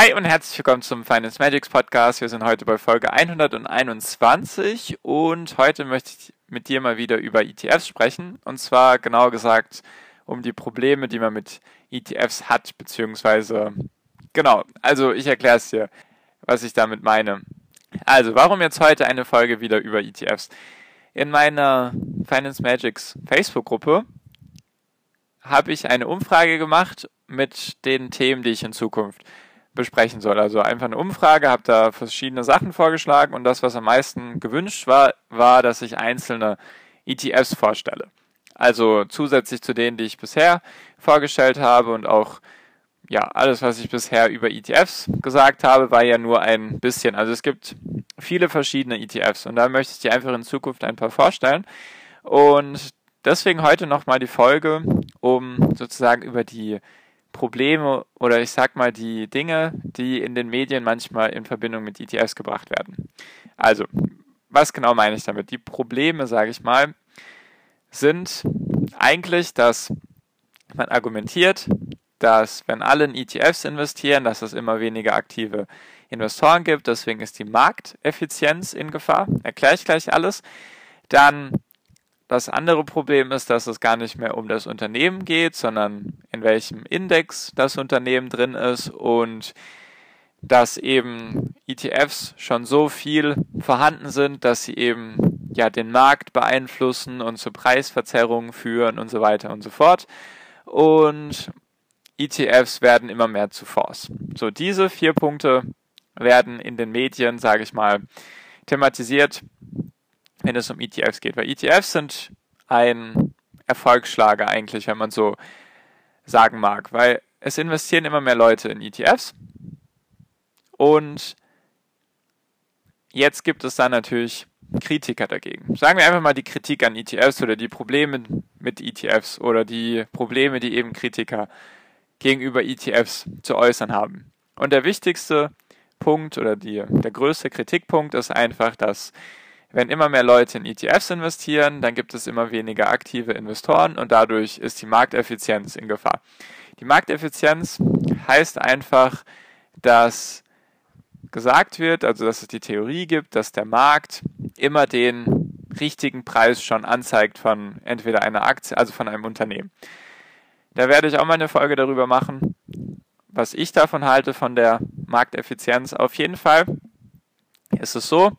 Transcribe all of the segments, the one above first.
Hi und herzlich willkommen zum Finance Magics Podcast. Wir sind heute bei Folge 121 und heute möchte ich mit dir mal wieder über ETFs sprechen. Und zwar genau gesagt um die Probleme, die man mit ETFs hat, beziehungsweise genau, also ich erkläre es dir, was ich damit meine. Also, warum jetzt heute eine Folge wieder über ETFs? In meiner Finance Magics Facebook-Gruppe habe ich eine Umfrage gemacht mit den Themen, die ich in Zukunft besprechen soll. Also einfach eine Umfrage, habe da verschiedene Sachen vorgeschlagen und das, was am meisten gewünscht war, war, dass ich einzelne ETFs vorstelle. Also zusätzlich zu denen, die ich bisher vorgestellt habe und auch ja, alles, was ich bisher über ETFs gesagt habe, war ja nur ein bisschen. Also es gibt viele verschiedene ETFs und da möchte ich dir einfach in Zukunft ein paar vorstellen. Und deswegen heute nochmal die Folge, um sozusagen über die Probleme oder ich sag mal die Dinge, die in den Medien manchmal in Verbindung mit ETFs gebracht werden. Also, was genau meine ich damit? Die Probleme, sage ich mal, sind eigentlich, dass man argumentiert, dass wenn alle in ETFs investieren, dass es immer weniger aktive Investoren gibt, deswegen ist die Markteffizienz in Gefahr, erkläre ich gleich alles. Dann das andere Problem ist, dass es gar nicht mehr um das Unternehmen geht, sondern in welchem Index das Unternehmen drin ist und dass eben ETFs schon so viel vorhanden sind, dass sie eben ja den Markt beeinflussen und zu Preisverzerrungen führen und so weiter und so fort. Und ETFs werden immer mehr zu Fonds. So diese vier Punkte werden in den Medien, sage ich mal, thematisiert wenn es um ETFs geht. Weil ETFs sind ein Erfolgsschlager eigentlich, wenn man so sagen mag. Weil es investieren immer mehr Leute in ETFs. Und jetzt gibt es dann natürlich Kritiker dagegen. Sagen wir einfach mal die Kritik an ETFs oder die Probleme mit ETFs oder die Probleme, die eben Kritiker gegenüber ETFs zu äußern haben. Und der wichtigste Punkt oder die, der größte Kritikpunkt ist einfach, dass wenn immer mehr Leute in ETFs investieren, dann gibt es immer weniger aktive Investoren und dadurch ist die Markteffizienz in Gefahr. Die Markteffizienz heißt einfach, dass gesagt wird, also dass es die Theorie gibt, dass der Markt immer den richtigen Preis schon anzeigt von entweder einer Aktie, also von einem Unternehmen. Da werde ich auch mal eine Folge darüber machen, was ich davon halte von der Markteffizienz. Auf jeden Fall ist es so,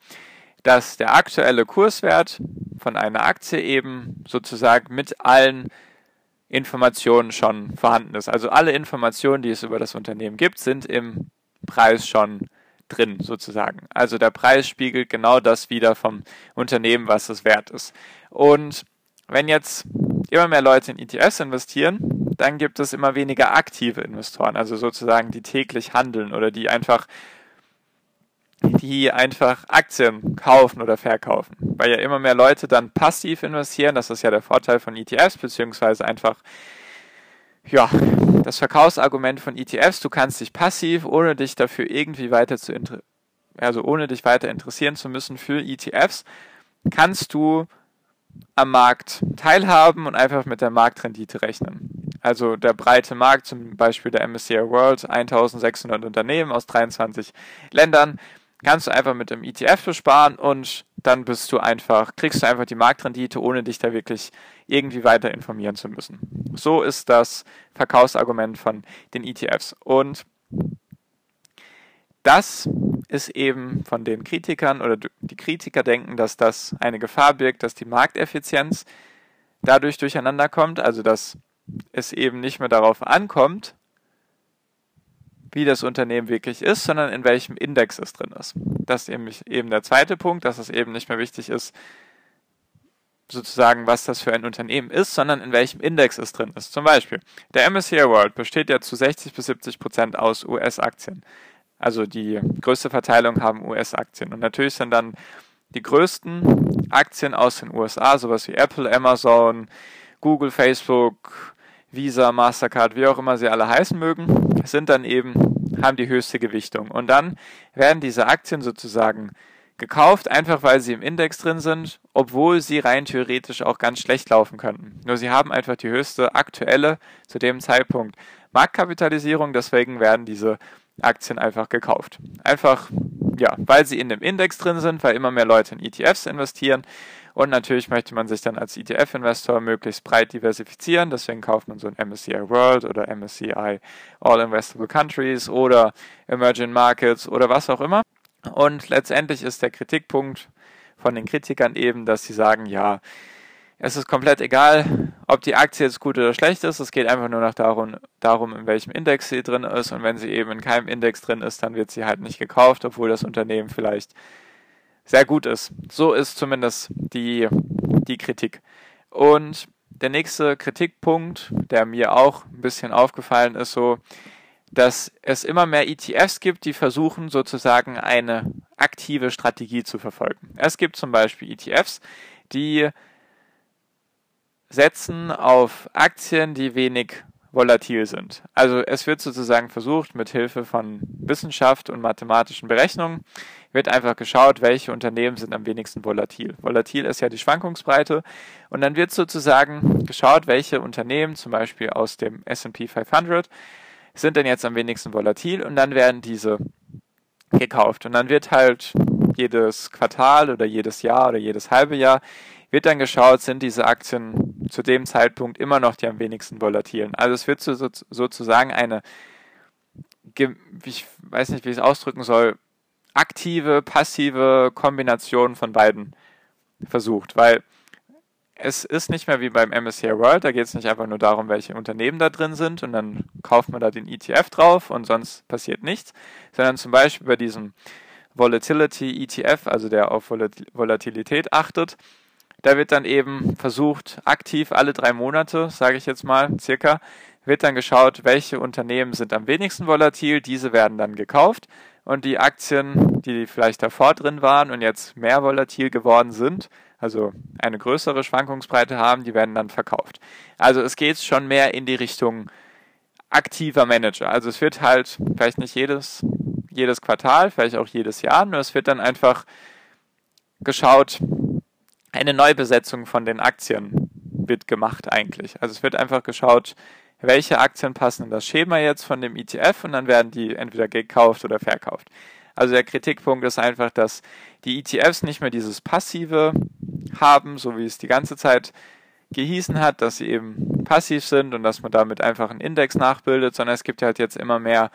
dass der aktuelle Kurswert von einer Aktie eben sozusagen mit allen Informationen schon vorhanden ist. Also alle Informationen, die es über das Unternehmen gibt, sind im Preis schon drin sozusagen. Also der Preis spiegelt genau das wieder vom Unternehmen, was es wert ist. Und wenn jetzt immer mehr Leute in ETFs investieren, dann gibt es immer weniger aktive Investoren, also sozusagen die täglich handeln oder die einfach die einfach Aktien kaufen oder verkaufen. Weil ja immer mehr Leute dann passiv investieren. Das ist ja der Vorteil von ETFs, beziehungsweise einfach, ja, das Verkaufsargument von ETFs. Du kannst dich passiv, ohne dich dafür irgendwie weiter zu, also ohne dich weiter interessieren zu müssen für ETFs, kannst du am Markt teilhaben und einfach mit der Marktrendite rechnen. Also der breite Markt, zum Beispiel der MSCI World, 1600 Unternehmen aus 23 Ländern, kannst du einfach mit dem ETF besparen und dann bist du einfach, kriegst du einfach die Marktrendite, ohne dich da wirklich irgendwie weiter informieren zu müssen. So ist das Verkaufsargument von den ETFs. Und das ist eben von den Kritikern oder die Kritiker denken, dass das eine Gefahr birgt, dass die Markteffizienz dadurch durcheinander kommt, also dass es eben nicht mehr darauf ankommt, wie das Unternehmen wirklich ist, sondern in welchem Index es drin ist. Das ist eben, eben der zweite Punkt, dass es eben nicht mehr wichtig ist, sozusagen, was das für ein Unternehmen ist, sondern in welchem Index es drin ist. Zum Beispiel, der MSCI World besteht ja zu 60 bis 70 Prozent aus US-Aktien. Also die größte Verteilung haben US-Aktien. Und natürlich sind dann die größten Aktien aus den USA, sowas wie Apple, Amazon, Google, Facebook, Visa, Mastercard, wie auch immer sie alle heißen mögen, sind dann eben, haben die höchste Gewichtung. Und dann werden diese Aktien sozusagen gekauft, einfach weil sie im Index drin sind, obwohl sie rein theoretisch auch ganz schlecht laufen könnten. Nur sie haben einfach die höchste aktuelle zu dem Zeitpunkt Marktkapitalisierung, deswegen werden diese Aktien einfach gekauft. Einfach, ja, weil sie in dem Index drin sind, weil immer mehr Leute in ETFs investieren. Und natürlich möchte man sich dann als ETF-Investor möglichst breit diversifizieren. Deswegen kauft man so ein MSCI World oder MSCI All Investable Countries oder Emerging Markets oder was auch immer. Und letztendlich ist der Kritikpunkt von den Kritikern eben, dass sie sagen, ja, es ist komplett egal, ob die Aktie jetzt gut oder schlecht ist. Es geht einfach nur noch darum, darum, in welchem Index sie drin ist. Und wenn sie eben in keinem Index drin ist, dann wird sie halt nicht gekauft, obwohl das Unternehmen vielleicht sehr gut ist. So ist zumindest die, die Kritik. Und der nächste Kritikpunkt, der mir auch ein bisschen aufgefallen ist, so, dass es immer mehr ETFs gibt, die versuchen sozusagen eine aktive Strategie zu verfolgen. Es gibt zum Beispiel ETFs, die setzen auf Aktien, die wenig volatil sind. Also es wird sozusagen versucht, mit Hilfe von Wissenschaft und mathematischen Berechnungen wird einfach geschaut, welche Unternehmen sind am wenigsten volatil. Volatil ist ja die Schwankungsbreite und dann wird sozusagen geschaut, welche Unternehmen, zum Beispiel aus dem S&P 500, sind denn jetzt am wenigsten volatil und dann werden diese gekauft und dann wird halt jedes Quartal oder jedes Jahr oder jedes halbe Jahr wird dann geschaut, sind diese Aktien zu dem Zeitpunkt immer noch die am wenigsten volatilen. Also es wird so, sozusagen eine, ich weiß nicht, wie ich es ausdrücken soll, aktive, passive Kombination von beiden versucht, weil es ist nicht mehr wie beim MSCI World, da geht es nicht einfach nur darum, welche Unternehmen da drin sind und dann kauft man da den ETF drauf und sonst passiert nichts, sondern zum Beispiel bei diesem Volatility ETF, also der auf Volatilität achtet, da wird dann eben versucht, aktiv alle drei Monate, sage ich jetzt mal, circa, wird dann geschaut, welche Unternehmen sind am wenigsten volatil. Diese werden dann gekauft und die Aktien, die vielleicht davor drin waren und jetzt mehr volatil geworden sind, also eine größere Schwankungsbreite haben, die werden dann verkauft. Also es geht schon mehr in die Richtung aktiver Manager. Also es wird halt vielleicht nicht jedes, jedes Quartal, vielleicht auch jedes Jahr, nur es wird dann einfach geschaut, eine Neubesetzung von den Aktien wird gemacht eigentlich. Also es wird einfach geschaut, welche Aktien passen in das Schema jetzt von dem ETF und dann werden die entweder gekauft oder verkauft. Also der Kritikpunkt ist einfach, dass die ETFs nicht mehr dieses passive haben, so wie es die ganze Zeit gehießen hat, dass sie eben passiv sind und dass man damit einfach einen Index nachbildet, sondern es gibt halt jetzt immer mehr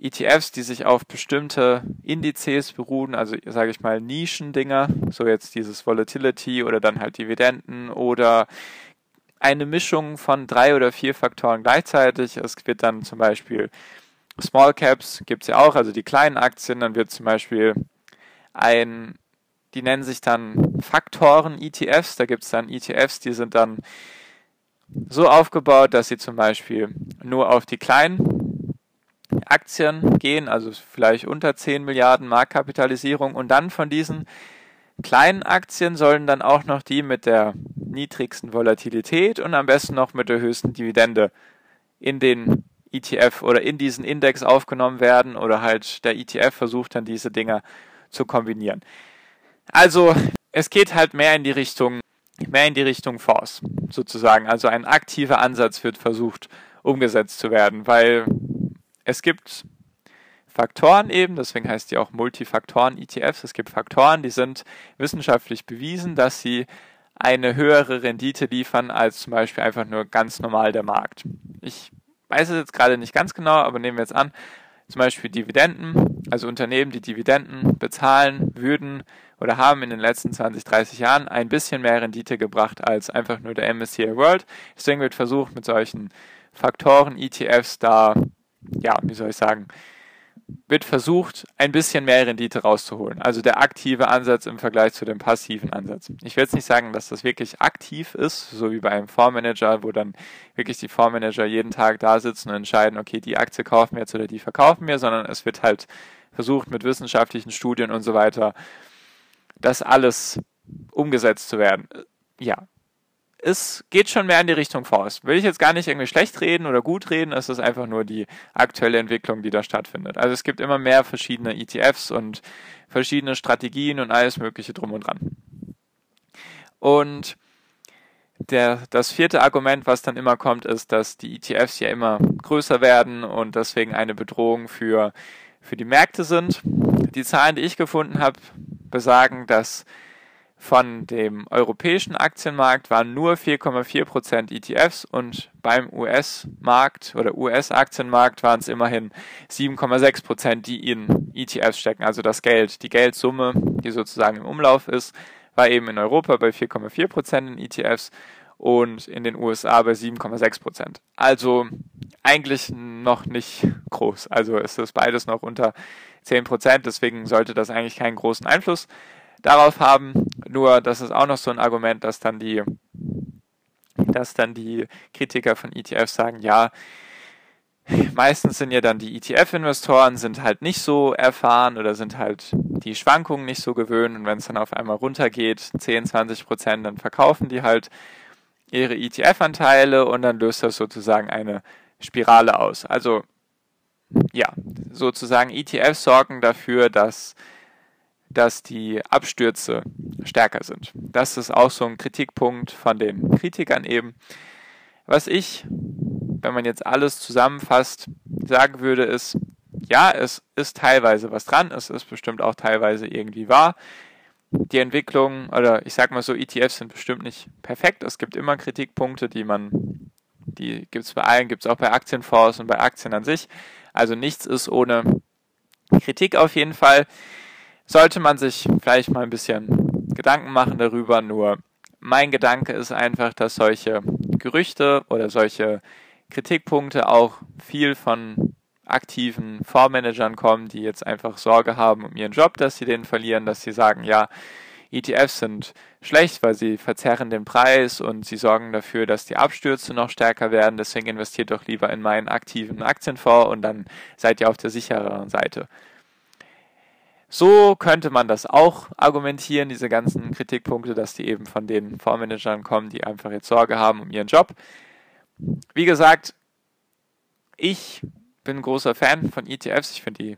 ETFs, die sich auf bestimmte Indizes beruhen, also sage ich mal Nischendinger, so jetzt dieses Volatility oder dann halt Dividenden oder eine Mischung von drei oder vier Faktoren gleichzeitig. Es wird dann zum Beispiel Small Caps, gibt es ja auch, also die kleinen Aktien, dann wird zum Beispiel ein, die nennen sich dann Faktoren-ETFs, da gibt es dann ETFs, die sind dann so aufgebaut, dass sie zum Beispiel nur auf die kleinen Aktien gehen, also vielleicht unter 10 Milliarden Marktkapitalisierung und dann von diesen kleinen Aktien sollen dann auch noch die mit der niedrigsten Volatilität und am besten noch mit der höchsten Dividende in den ETF oder in diesen Index aufgenommen werden oder halt der ETF versucht dann diese Dinger zu kombinieren. Also es geht halt mehr in die Richtung mehr in die Richtung Force sozusagen. Also ein aktiver Ansatz wird versucht umgesetzt zu werden, weil es gibt Faktoren eben, deswegen heißt die auch Multifaktoren-ETFs. Es gibt Faktoren, die sind wissenschaftlich bewiesen, dass sie eine höhere Rendite liefern als zum Beispiel einfach nur ganz normal der Markt. Ich weiß es jetzt gerade nicht ganz genau, aber nehmen wir jetzt an, zum Beispiel Dividenden, also Unternehmen, die Dividenden bezahlen würden oder haben in den letzten 20, 30 Jahren ein bisschen mehr Rendite gebracht als einfach nur der MSCI World. Deswegen wird versucht, mit solchen Faktoren, ETFs da ja, wie soll ich sagen, wird versucht, ein bisschen mehr Rendite rauszuholen. Also der aktive Ansatz im Vergleich zu dem passiven Ansatz. Ich will jetzt nicht sagen, dass das wirklich aktiv ist, so wie bei einem Fondsmanager, wo dann wirklich die Fondsmanager jeden Tag da sitzen und entscheiden, okay, die Aktie kaufen wir jetzt oder die verkaufen wir, sondern es wird halt versucht mit wissenschaftlichen Studien und so weiter, das alles umgesetzt zu werden. Ja, es geht schon mehr in die Richtung Forst. Will ich jetzt gar nicht irgendwie schlecht reden oder gut reden, es ist einfach nur die aktuelle Entwicklung, die da stattfindet. Also es gibt immer mehr verschiedene ETFs und verschiedene Strategien und alles Mögliche drum und dran. Und der, das vierte Argument, was dann immer kommt, ist, dass die ETFs ja immer größer werden und deswegen eine Bedrohung für, für die Märkte sind. Die Zahlen, die ich gefunden habe, besagen, dass von dem europäischen Aktienmarkt waren nur 4,4% ETFs und beim US-Markt oder US-Aktienmarkt waren es immerhin 7,6%, die in ETFs stecken. Also das Geld, die Geldsumme, die sozusagen im Umlauf ist, war eben in Europa bei 4,4% in ETFs und in den USA bei 7,6%. Also eigentlich noch nicht groß. Also ist das beides noch unter 10%, deswegen sollte das eigentlich keinen großen Einfluss darauf haben. Nur, das ist auch noch so ein Argument, dass dann die, dass dann die Kritiker von ETFs sagen, ja, meistens sind ja dann die ETF-Investoren sind halt nicht so erfahren oder sind halt die Schwankungen nicht so gewöhnt und wenn es dann auf einmal runtergeht, 10, 20 Prozent, dann verkaufen die halt ihre ETF-Anteile und dann löst das sozusagen eine Spirale aus. Also ja, sozusagen ETFs sorgen dafür, dass dass die Abstürze stärker sind. Das ist auch so ein Kritikpunkt von den Kritikern eben. Was ich, wenn man jetzt alles zusammenfasst, sagen würde, ist, ja, es ist teilweise was dran, es ist bestimmt auch teilweise irgendwie wahr. Die Entwicklung, oder ich sag mal so, ETFs sind bestimmt nicht perfekt. Es gibt immer Kritikpunkte, die man, die gibt es bei allen, gibt es auch bei Aktienfonds und bei Aktien an sich. Also nichts ist ohne Kritik auf jeden Fall sollte man sich vielleicht mal ein bisschen Gedanken machen darüber. Nur mein Gedanke ist einfach, dass solche Gerüchte oder solche Kritikpunkte auch viel von aktiven Fondsmanagern kommen, die jetzt einfach Sorge haben um ihren Job, dass sie den verlieren, dass sie sagen, ja, ETFs sind schlecht, weil sie verzerren den Preis und sie sorgen dafür, dass die Abstürze noch stärker werden. Deswegen investiert doch lieber in meinen aktiven Aktienfonds und dann seid ihr auf der sichereren Seite. So könnte man das auch argumentieren, diese ganzen Kritikpunkte, dass die eben von den Fondsmanagern kommen, die einfach jetzt Sorge haben um ihren Job. Wie gesagt, ich bin großer Fan von ETFs. Ich finde die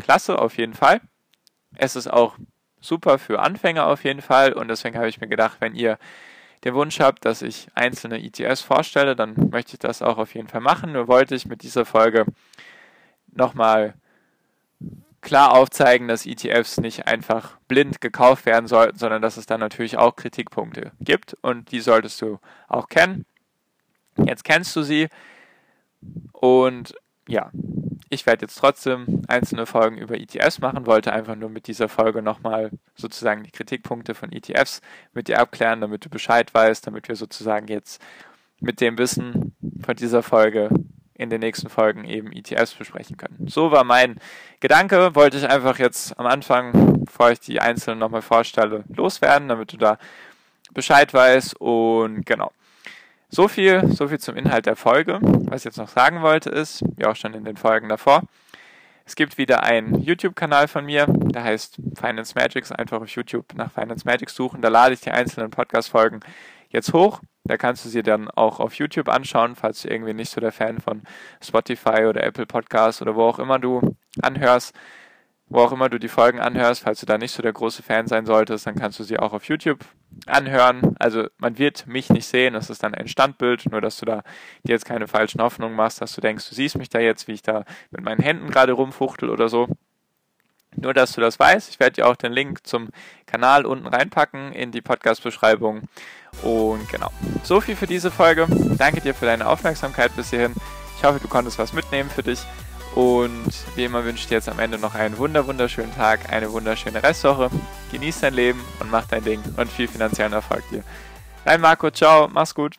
klasse auf jeden Fall. Es ist auch super für Anfänger auf jeden Fall und deswegen habe ich mir gedacht, wenn ihr den Wunsch habt, dass ich einzelne ETFs vorstelle, dann möchte ich das auch auf jeden Fall machen. Nur wollte ich mit dieser Folge nochmal klar aufzeigen, dass ETFs nicht einfach blind gekauft werden sollten, sondern dass es dann natürlich auch Kritikpunkte gibt und die solltest du auch kennen. Jetzt kennst du sie und ja, ich werde jetzt trotzdem einzelne Folgen über ETFs machen, wollte einfach nur mit dieser Folge nochmal sozusagen die Kritikpunkte von ETFs mit dir abklären, damit du Bescheid weißt, damit wir sozusagen jetzt mit dem Wissen von dieser Folge in den nächsten Folgen eben ETFs besprechen können. So war mein Gedanke, wollte ich einfach jetzt am Anfang, bevor ich die einzelnen nochmal vorstelle, loswerden, damit du da Bescheid weißt und genau. So viel, so viel zum Inhalt der Folge. Was ich jetzt noch sagen wollte ist, wie auch schon in den Folgen davor, es gibt wieder einen YouTube-Kanal von mir, der heißt Finance Magics. Einfach auf YouTube nach Finance Magics suchen. Da lade ich die einzelnen Podcast-Folgen jetzt hoch. Da kannst du sie dann auch auf YouTube anschauen, falls du irgendwie nicht so der Fan von Spotify oder Apple Podcasts oder wo auch immer du anhörst, wo auch immer du die Folgen anhörst, falls du da nicht so der große Fan sein solltest, dann kannst du sie auch auf YouTube anhören. Also man wird mich nicht sehen, das ist dann ein Standbild, nur dass du da dir jetzt keine falschen Hoffnungen machst, dass du denkst, du siehst mich da jetzt, wie ich da mit meinen Händen gerade rumfuchtel oder so. Nur, dass du das weißt. Ich werde dir auch den Link zum Kanal unten reinpacken in die Podcast-Beschreibung. Und genau, so viel für diese Folge. Danke dir für deine Aufmerksamkeit bis hierhin. Ich hoffe, du konntest was mitnehmen für dich. Und wie immer wünsche ich dir jetzt am Ende noch einen wunder wunderschönen Tag, eine wunderschöne Restwoche. Genieß dein Leben und mach dein Ding und viel finanziellen Erfolg dir. Dein Marco, ciao, mach's gut.